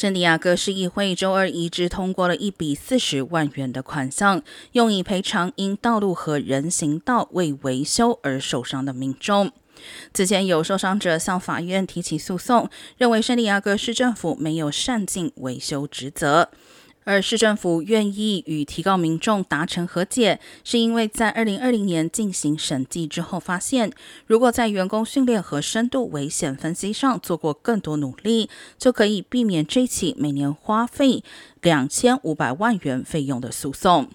圣地亚哥市议会周二一致通过了一笔四十万元的款项，用以赔偿因道路和人行道未维修而受伤的民众。此前有受伤者向法院提起诉讼，认为圣地亚哥市政府没有善尽维修职责。而市政府愿意与提告民众达成和解，是因为在二零二零年进行审计之后，发现如果在员工训练和深度危险分析上做过更多努力，就可以避免这起每年花费两千五百万元费用的诉讼。